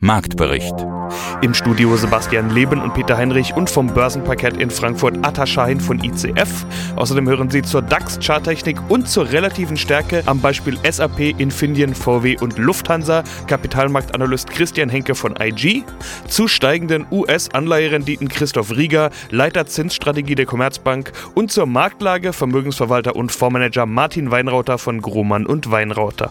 Marktbericht. Im Studio Sebastian Leben und Peter Heinrich und vom Börsenparkett in Frankfurt Atta Schein von ICF. Außerdem hören Sie zur DAX-Charttechnik und zur relativen Stärke am Beispiel SAP, Infineon, VW und Lufthansa Kapitalmarktanalyst Christian Henke von IG, zu steigenden US-Anleiherenditen Christoph Rieger, Leiter Zinsstrategie der Commerzbank und zur Marktlage Vermögensverwalter und Fondsmanager Martin Weinrauter von Grohmann und Weinrauter.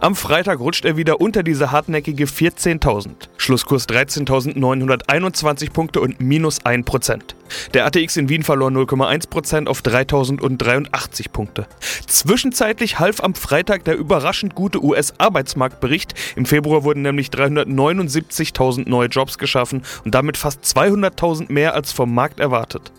Am Freitag rutscht er wieder unter diese hartnäckige 14.000. Schlusskurs 13.921 Punkte und minus 1%. Der ATX in Wien verlor 0,1% auf 3.083 Punkte. Zwischenzeitlich half am Freitag der überraschend gute US-Arbeitsmarktbericht. Im Februar wurden nämlich 379.000 neue Jobs geschaffen und damit fast 200.000 mehr als vom Markt erwartet.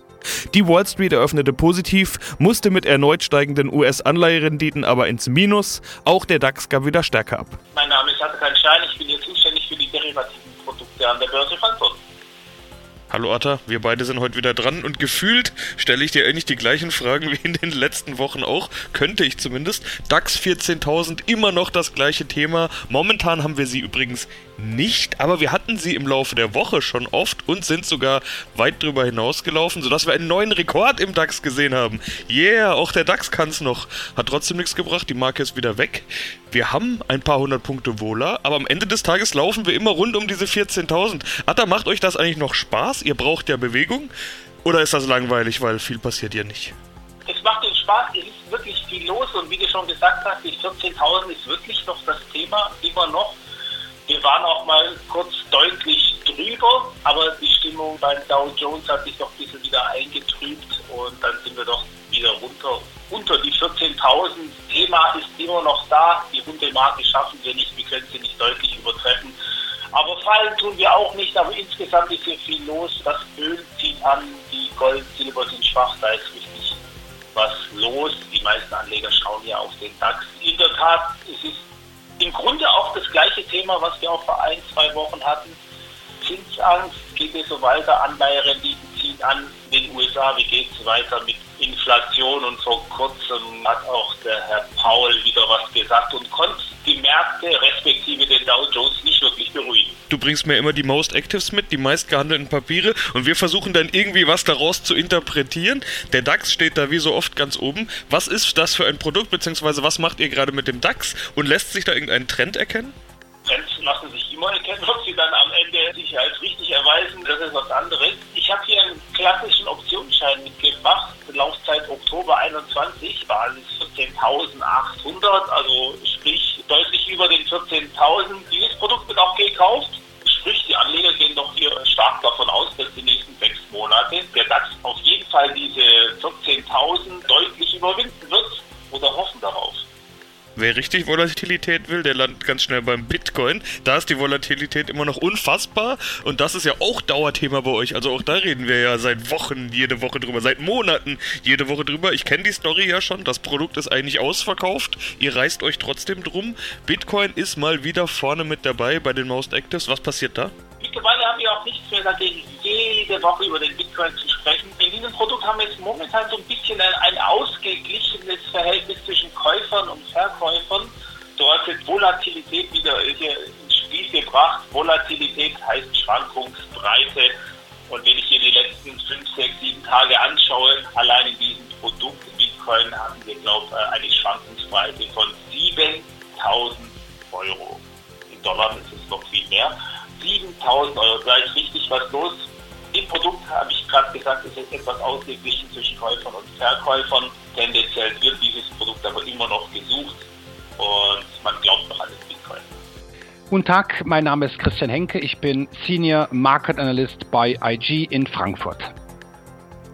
Die Wall Street eröffnete positiv, musste mit erneut steigenden US-Anleiherenditen aber ins Minus. Auch der DAX gab wieder stärker ab. Mein Name ist Atakan Stein, ich bin hier zuständig für die derivativen Produkte an der Börse Frankfurt. Hallo Atta, wir beide sind heute wieder dran und gefühlt stelle ich dir eigentlich die gleichen Fragen wie in den letzten Wochen auch, könnte ich zumindest. DAX 14.000, immer noch das gleiche Thema. Momentan haben wir sie übrigens nicht, aber wir hatten sie im Laufe der Woche schon oft und sind sogar weit drüber hinausgelaufen, sodass wir einen neuen Rekord im DAX gesehen haben. Yeah, auch der DAX kann es noch. Hat trotzdem nichts gebracht, die Marke ist wieder weg. Wir haben ein paar hundert Punkte wohler, aber am Ende des Tages laufen wir immer rund um diese 14.000. Atta, macht euch das eigentlich noch Spaß? Ihr braucht ja Bewegung? Oder ist das langweilig, weil viel passiert ja nicht? Es macht uns Spaß, es ist wirklich viel los und wie du schon gesagt hast, die 14.000 ist wirklich noch das Thema, immer noch. Wir waren auch mal kurz deutlich drüber, aber die Stimmung beim Dow Jones hat sich doch ein bisschen wieder eingetrübt und dann sind wir doch wieder runter unter die 14.000. Thema ist immer noch da. Die runde Marke schaffen wir nicht, wir können sie nicht deutlich übertreffen. Aber fallen tun wir auch nicht, aber insgesamt ist hier viel los. Das Öl zieht an, die Gold, Silber sind schwach, da ist richtig was los. Die meisten Anleger schauen ja auf den DAX. In der Tat, im Grunde auch das gleiche Thema, was wir auch vor ein, zwei Wochen hatten. Zinsangst, geht es so weiter, Anleiherenditen ziehen an den USA, wie geht es weiter mit Inflation und vor kurzem hat auch der Herr Paul wieder was gesagt und konnte die Märkte respektive den Dow Jones nicht wirklich beruhigen. Du bringst mir immer die Most Actives mit, die meistgehandelten Papiere und wir versuchen dann irgendwie was daraus zu interpretieren. Der DAX steht da wie so oft ganz oben. Was ist das für ein Produkt, beziehungsweise was macht ihr gerade mit dem DAX und lässt sich da irgendein Trend erkennen? Trends lassen sich immer erkennen, ob sie dann am Ende sich als richtig erweisen, das ist was anderes. Ich habe hier einen klassischen Optionsschein mitgebracht, Laufzeit Oktober 21, Basis 14.800, also sprich deutlich über den 14.000. Dieses Produkt wird auch gekauft, sprich die Anleger gehen doch hier stark davon aus, dass die nächsten sechs Monate der DAX auf jeden Fall diese 14.000 deutlich überwinden wird oder hoffen darauf. Wer richtig Volatilität will, der landet ganz schnell beim Bitcoin. Da ist die Volatilität immer noch unfassbar und das ist ja auch Dauerthema bei euch. Also auch da reden wir ja seit Wochen jede Woche drüber, seit Monaten jede Woche drüber. Ich kenne die Story ja schon, das Produkt ist eigentlich ausverkauft. Ihr reißt euch trotzdem drum. Bitcoin ist mal wieder vorne mit dabei bei den Most Actives. Was passiert da? Mittlerweile haben wir auch nichts mehr dagegen, jede Woche über den Bitcoin zu sprechen. In diesem Produkt haben wir jetzt momentan so ein bisschen ein, ein ausgeglichenes Verhältnis zwischen Käufern und Verkäufern. Dort wird Volatilität wieder hier ins Spiel gebracht. Volatilität heißt Schwankungsbreite. Und wenn ich hier die letzten 5, 6, 7 Tage anschaue, allein in diesem Produkt Bitcoin hatten wir, glaube ich, eine Schwankungsbreite von 7000 Euro. In Dollar ist es noch viel mehr. 7000 Euro. Da ist richtig was los. Im Produkt habe ich gerade gesagt, ist es etwas ausgeglichen zwischen Käufern und Verkäufern. Tendenziell wird dieses Produkt aber immer noch gesucht und man glaubt noch an den Bitcoin. Guten Tag, mein Name ist Christian Henke. Ich bin Senior Market Analyst bei IG in Frankfurt.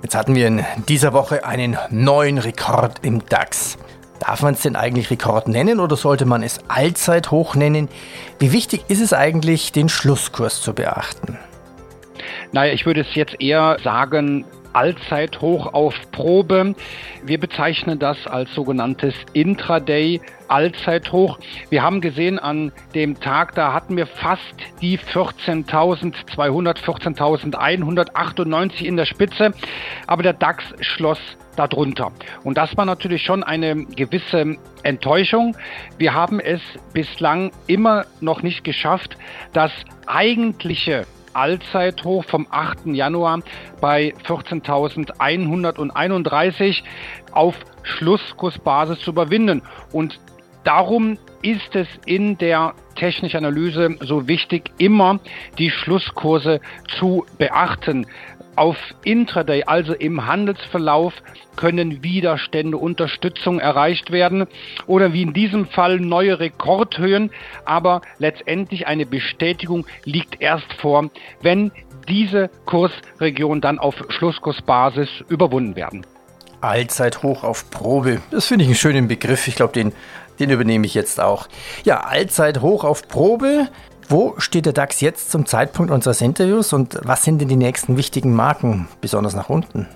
Jetzt hatten wir in dieser Woche einen neuen Rekord im DAX. Darf man es denn eigentlich Rekord nennen oder sollte man es Allzeithoch nennen? Wie wichtig ist es eigentlich, den Schlusskurs zu beachten? Naja, ich würde es jetzt eher sagen, Allzeithoch auf Probe. Wir bezeichnen das als sogenanntes Intraday Allzeithoch. Wir haben gesehen an dem Tag, da hatten wir fast die 14.200, 14.198 in der Spitze, aber der DAX schloss darunter. Und das war natürlich schon eine gewisse Enttäuschung. Wir haben es bislang immer noch nicht geschafft, das eigentliche Allzeithoch vom 8. Januar bei 14.131 auf Schlusskursbasis zu überwinden. Und darum ist es in der technischen Analyse so wichtig, immer die Schlusskurse zu beachten. Auf Intraday, also im Handelsverlauf, können Widerstände, Unterstützung erreicht werden oder wie in diesem Fall neue Rekordhöhen, aber letztendlich eine Bestätigung liegt erst vor, wenn diese Kursregionen dann auf Schlusskursbasis überwunden werden. Allzeithoch auf Probe. Das finde ich einen schönen Begriff. Ich glaube, den, den übernehme ich jetzt auch. Ja, Allzeithoch auf Probe. Wo steht der DAX jetzt zum Zeitpunkt unseres Interviews und was sind denn die nächsten wichtigen Marken, besonders nach unten?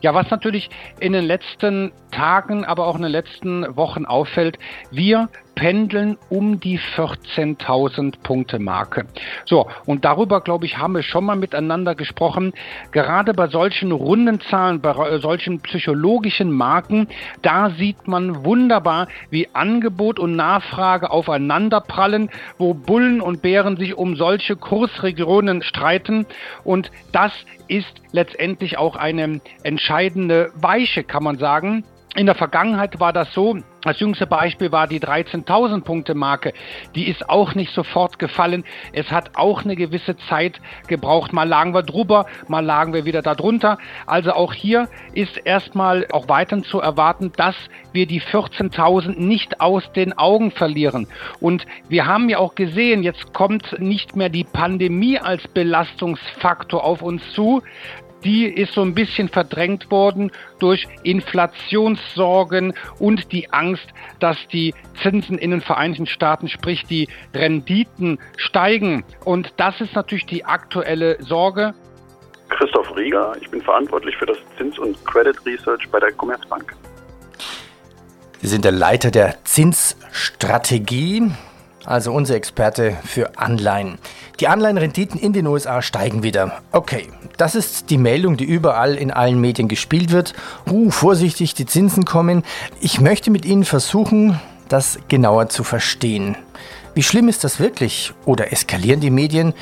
Ja, was natürlich in den letzten Tagen, aber auch in den letzten Wochen auffällt, wir pendeln um die 14.000 Punkte Marke. So, und darüber, glaube ich, haben wir schon mal miteinander gesprochen. Gerade bei solchen runden Zahlen, bei solchen psychologischen Marken, da sieht man wunderbar, wie Angebot und Nachfrage aufeinander prallen, wo Bullen und Bären sich um solche Kursregionen streiten. Und das ist letztendlich auch eine entscheidende Weiche, kann man sagen. In der Vergangenheit war das so, das jüngste Beispiel war die 13.000 Punkte Marke. Die ist auch nicht sofort gefallen. Es hat auch eine gewisse Zeit gebraucht. Mal lagen wir drüber, mal lagen wir wieder darunter. Also auch hier ist erstmal auch weiterhin zu erwarten, dass wir die 14.000 nicht aus den Augen verlieren. Und wir haben ja auch gesehen, jetzt kommt nicht mehr die Pandemie als Belastungsfaktor auf uns zu, die ist so ein bisschen verdrängt worden durch Inflationssorgen und die Angst, dass die Zinsen in den Vereinigten Staaten, sprich die Renditen steigen. Und das ist natürlich die aktuelle Sorge. Christoph Rieger, ich bin verantwortlich für das Zins- und Credit Research bei der Commerzbank. Sie sind der Leiter der Zinsstrategie also unser Experte für Anleihen. Die Anleihenrenditen in den USA steigen wieder. Okay, das ist die Meldung, die überall in allen Medien gespielt wird. Uh, vorsichtig, die Zinsen kommen. Ich möchte mit Ihnen versuchen, das genauer zu verstehen. Wie schlimm ist das wirklich? Oder eskalieren die Medien?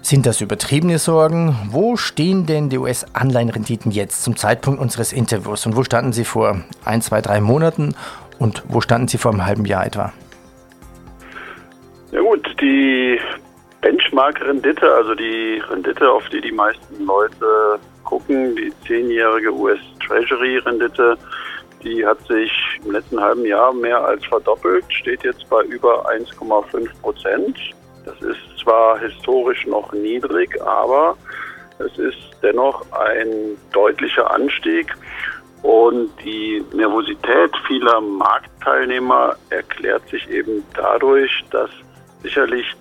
Sind das übertriebene Sorgen? Wo stehen denn die US-Anleihenrenditen jetzt zum Zeitpunkt unseres Interviews? Und wo standen sie vor ein, zwei, drei Monaten? Und wo standen sie vor einem halben Jahr etwa? Ja gut, die Benchmark-Rendite, also die Rendite, auf die die meisten Leute gucken, die zehnjährige US-Treasury-Rendite, die hat sich im letzten halben Jahr mehr als verdoppelt, steht jetzt bei über 1,5 Prozent. Das ist zwar historisch noch niedrig, aber es ist dennoch ein deutlicher Anstieg. Und die Nervosität vieler Marktteilnehmer erklärt sich eben dadurch, dass sicherlich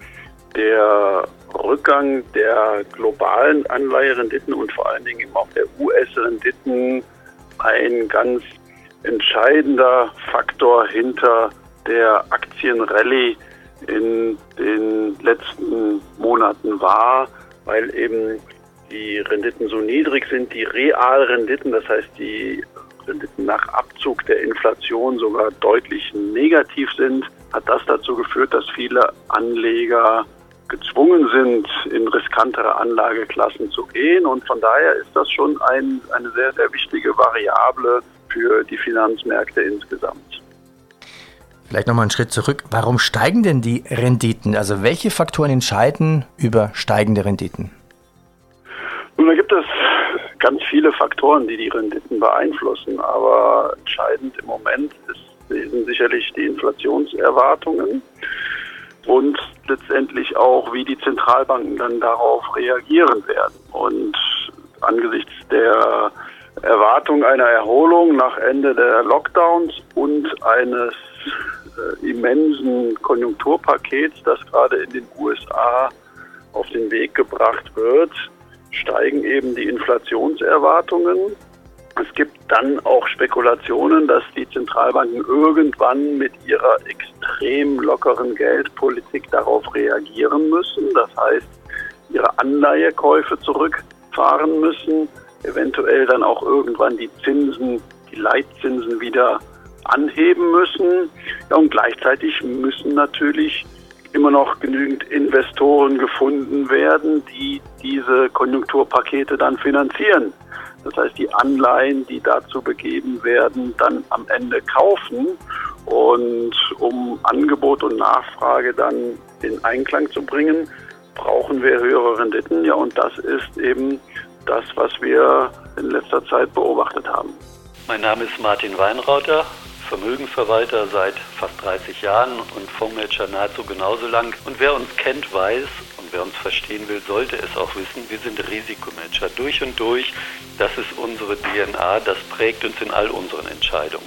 der Rückgang der globalen Anleiherenditen und vor allen Dingen eben auch der US-Renditen ein ganz entscheidender Faktor hinter der Aktienrallye in den letzten Monaten war, weil eben die Renditen so niedrig sind, die Realrenditen, das heißt die Renditen nach Abzug der Inflation sogar deutlich negativ sind hat das dazu geführt, dass viele Anleger gezwungen sind, in riskantere Anlageklassen zu gehen. Und von daher ist das schon ein, eine sehr, sehr wichtige Variable für die Finanzmärkte insgesamt. Vielleicht nochmal einen Schritt zurück. Warum steigen denn die Renditen? Also welche Faktoren entscheiden über steigende Renditen? Nun, da gibt es ganz viele Faktoren, die die Renditen beeinflussen. Aber entscheidend im Moment ist sind sicherlich die Inflationserwartungen und letztendlich auch, wie die Zentralbanken dann darauf reagieren werden. Und angesichts der Erwartung einer Erholung nach Ende der Lockdowns und eines äh, immensen Konjunkturpakets, das gerade in den USA auf den Weg gebracht wird, steigen eben die Inflationserwartungen. Es gibt dann auch Spekulationen, dass die Zentralbanken irgendwann mit ihrer extrem lockeren Geldpolitik darauf reagieren müssen. Das heißt, ihre Anleihekäufe zurückfahren müssen, eventuell dann auch irgendwann die Zinsen, die Leitzinsen wieder anheben müssen. Ja, und gleichzeitig müssen natürlich immer noch genügend Investoren gefunden werden, die diese Konjunkturpakete dann finanzieren. Das heißt, die Anleihen, die dazu begeben werden, dann am Ende kaufen. Und um Angebot und Nachfrage dann in Einklang zu bringen, brauchen wir höhere Renditen. Ja, und das ist eben das, was wir in letzter Zeit beobachtet haben. Mein Name ist Martin Weinrauter, Vermögensverwalter seit fast 30 Jahren und Fondsmanager nahezu genauso lang. Und wer uns kennt, weiß wer uns verstehen will, sollte es auch wissen, wir sind Risikomanager durch und durch. Das ist unsere DNA, das prägt uns in all unseren Entscheidungen.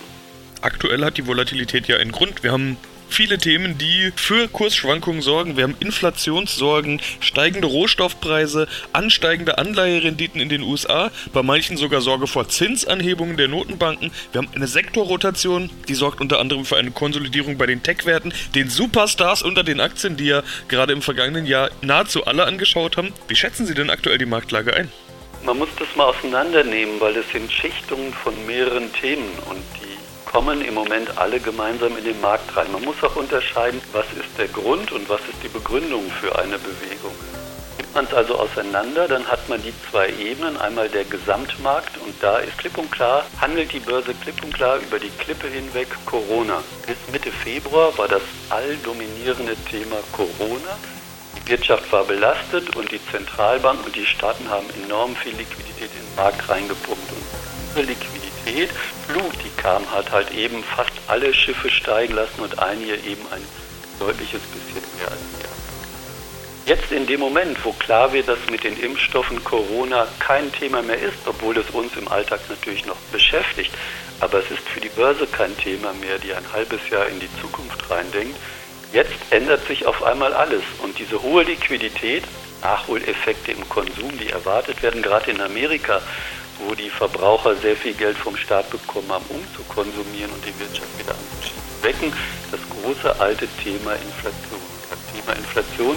Aktuell hat die Volatilität ja einen Grund. Wir haben viele Themen, die für Kursschwankungen sorgen. Wir haben Inflationssorgen, steigende Rohstoffpreise, ansteigende Anleiherenditen in den USA, bei manchen sogar Sorge vor Zinsanhebungen der Notenbanken. Wir haben eine Sektorrotation, die sorgt unter anderem für eine Konsolidierung bei den Tech-Werten, den Superstars unter den Aktien, die ja gerade im vergangenen Jahr nahezu alle angeschaut haben. Wie schätzen Sie denn aktuell die Marktlage ein? Man muss das mal auseinandernehmen, weil es sind Schichtungen von mehreren Themen und die kommen im Moment alle gemeinsam in den Markt rein. Man muss auch unterscheiden, was ist der Grund und was ist die Begründung für eine Bewegung. Nimmt man es also auseinander, dann hat man die zwei Ebenen. Einmal der Gesamtmarkt und da ist klipp und klar, handelt die Börse klipp und klar über die Klippe hinweg Corona. Bis Mitte Februar war das alldominierende Thema Corona. Die Wirtschaft war belastet und die Zentralbanken und die Staaten haben enorm viel Liquidität in den Markt reingepumpt. Und Liquidität Flut, die kam, hat halt eben fast alle Schiffe steigen lassen und einige eben ein deutliches bisschen mehr als wir. Jetzt in dem Moment, wo klar wird, dass mit den Impfstoffen Corona kein Thema mehr ist, obwohl es uns im Alltag natürlich noch beschäftigt, aber es ist für die Börse kein Thema mehr, die ein halbes Jahr in die Zukunft reindenkt, jetzt ändert sich auf einmal alles und diese hohe Liquidität, Nachholeffekte im Konsum, die erwartet werden, gerade in Amerika, wo die Verbraucher sehr viel Geld vom Staat bekommen haben, um zu konsumieren und die Wirtschaft wieder anzuschieben. Wecken das große alte Thema Inflation. Das Thema Inflation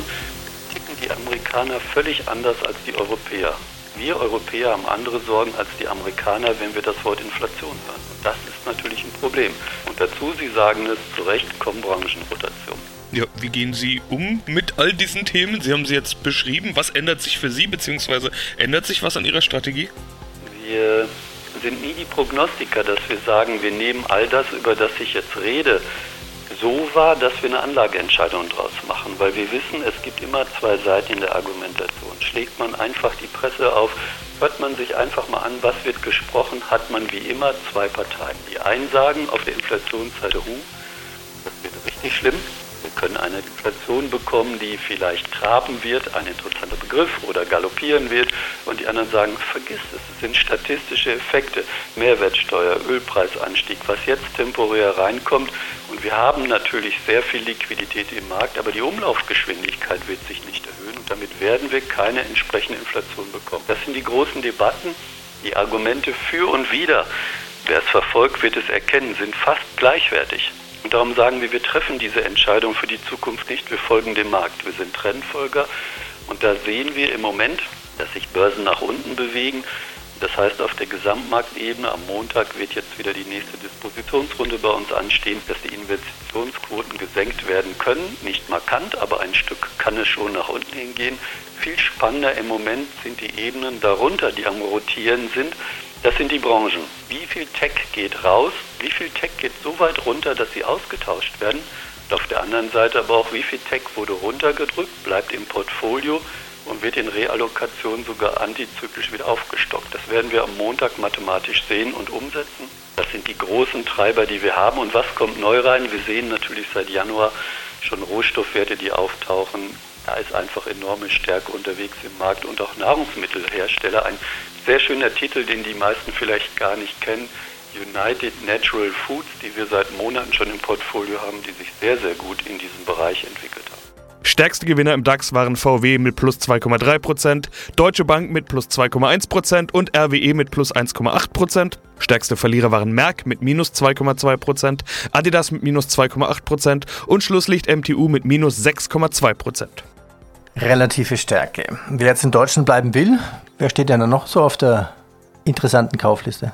ticken die Amerikaner völlig anders als die Europäer. Wir Europäer haben andere Sorgen als die Amerikaner, wenn wir das Wort Inflation hören. Und das ist natürlich ein Problem. Und dazu, Sie sagen es zu Recht, kommen Branchenrotation. Ja, wie gehen Sie um mit all diesen Themen? Sie haben sie jetzt beschrieben. Was ändert sich für Sie, beziehungsweise ändert sich was an Ihrer Strategie? Wir sind nie die Prognostiker, dass wir sagen, wir nehmen all das, über das ich jetzt rede, so wahr, dass wir eine Anlageentscheidung daraus machen, weil wir wissen, es gibt immer zwei Seiten in der Argumentation. Schlägt man einfach die Presse auf, hört man sich einfach mal an, was wird gesprochen, hat man wie immer zwei Parteien. Die einen sagen auf der Inflationsseite, hu, das wird richtig schlimm, können eine Inflation bekommen, die vielleicht traben wird, ein interessanter Begriff, oder galoppieren wird. Und die anderen sagen, vergiss es, es sind statistische Effekte, Mehrwertsteuer, Ölpreisanstieg, was jetzt temporär reinkommt. Und wir haben natürlich sehr viel Liquidität im Markt, aber die Umlaufgeschwindigkeit wird sich nicht erhöhen. Und damit werden wir keine entsprechende Inflation bekommen. Das sind die großen Debatten, die Argumente für und wider. Wer es verfolgt, wird es erkennen, sind fast gleichwertig. Und darum sagen wir, wir treffen diese Entscheidung für die Zukunft nicht, wir folgen dem Markt. Wir sind Trendfolger und da sehen wir im Moment, dass sich Börsen nach unten bewegen. Das heißt, auf der Gesamtmarktebene am Montag wird jetzt wieder die nächste Dispositionsrunde bei uns anstehen, dass die Investitionsquoten gesenkt werden können. Nicht markant, aber ein Stück kann es schon nach unten hingehen. Viel spannender im Moment sind die Ebenen darunter, die am Rotieren sind. Das sind die Branchen. Wie viel Tech geht raus? Wie viel Tech geht so weit runter, dass sie ausgetauscht werden? Und auf der anderen Seite aber auch, wie viel Tech wurde runtergedrückt, bleibt im Portfolio und wird in Reallokationen sogar antizyklisch wieder aufgestockt. Das werden wir am Montag mathematisch sehen und umsetzen. Das sind die großen Treiber, die wir haben. Und was kommt neu rein? Wir sehen natürlich seit Januar schon Rohstoffwerte, die auftauchen, Da ist einfach enorme Stärke unterwegs im Markt und auch Nahrungsmittelhersteller. Ein sehr schöner Titel, den die meisten vielleicht gar nicht kennen. United Natural Foods, die wir seit Monaten schon im Portfolio haben, die sich sehr, sehr gut in diesem Bereich entwickelt haben. Stärkste Gewinner im DAX waren VW mit plus 2,3%, Deutsche Bank mit plus 2,1% und RWE mit plus 1,8%. Stärkste Verlierer waren Merck mit minus 2,2%, Adidas mit minus 2,8% und Schlusslicht MTU mit minus 6,2%. Relative Stärke. Wer jetzt in Deutschland bleiben will, wer steht denn noch so auf der interessanten Kaufliste?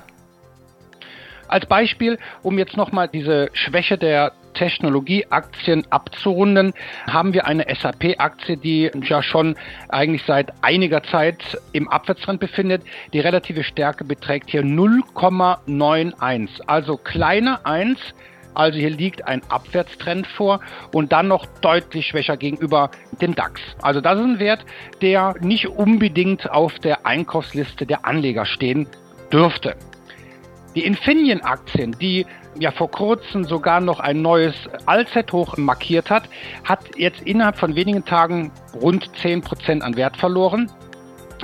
Als Beispiel, um jetzt nochmal diese Schwäche der Technologieaktien abzurunden, haben wir eine SAP-Aktie, die ja schon eigentlich seit einiger Zeit im Abwärtstrend befindet. Die relative Stärke beträgt hier 0,91, also kleiner 1. Also hier liegt ein Abwärtstrend vor und dann noch deutlich schwächer gegenüber dem DAX. Also das ist ein Wert, der nicht unbedingt auf der Einkaufsliste der Anleger stehen dürfte. Die Infineon-Aktien, die ja vor kurzem sogar noch ein neues Allzeithoch markiert hat, hat jetzt innerhalb von wenigen Tagen rund 10% an Wert verloren,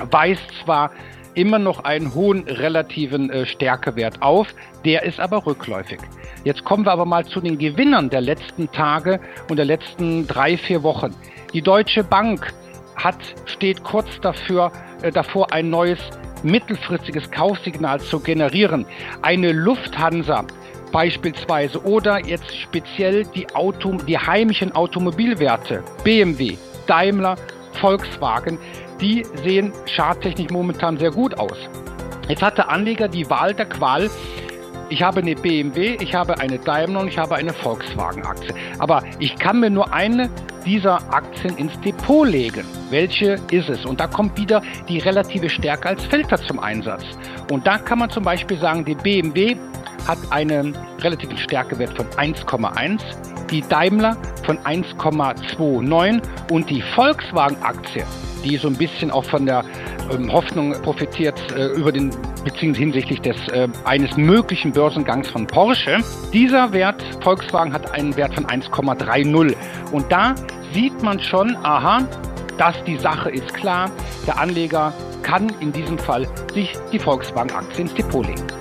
weist zwar immer noch einen hohen relativen äh, Stärkewert auf, der ist aber rückläufig. Jetzt kommen wir aber mal zu den Gewinnern der letzten Tage und der letzten drei, vier Wochen. Die Deutsche Bank hat, steht kurz dafür, äh, davor, ein neues mittelfristiges Kaufsignal zu generieren. Eine Lufthansa beispielsweise oder jetzt speziell die, Auto, die heimischen Automobilwerte, BMW, Daimler, Volkswagen, die sehen charttechnisch momentan sehr gut aus. Jetzt hat der Anleger die Wahl der Qual, ich habe eine BMW, ich habe eine Daimler und ich habe eine Volkswagen-Aktie. Aber ich kann mir nur eine dieser Aktien ins Depot legen. Welche ist es? Und da kommt wieder die relative Stärke als Filter zum Einsatz. Und da kann man zum Beispiel sagen, die BMW hat einen relativen Stärkewert von 1,1, die Daimler von 1,29 und die Volkswagen-Aktie, die so ein bisschen auch von der ähm, Hoffnung profitiert äh, über den beziehungsweise hinsichtlich des äh, eines möglichen Börsengangs von Porsche. Dieser Wert Volkswagen hat einen Wert von 1,30 und da sieht man schon, aha, dass die Sache ist klar. Der Anleger kann in diesem Fall sich die Volkswagen-Aktie ins Depot legen.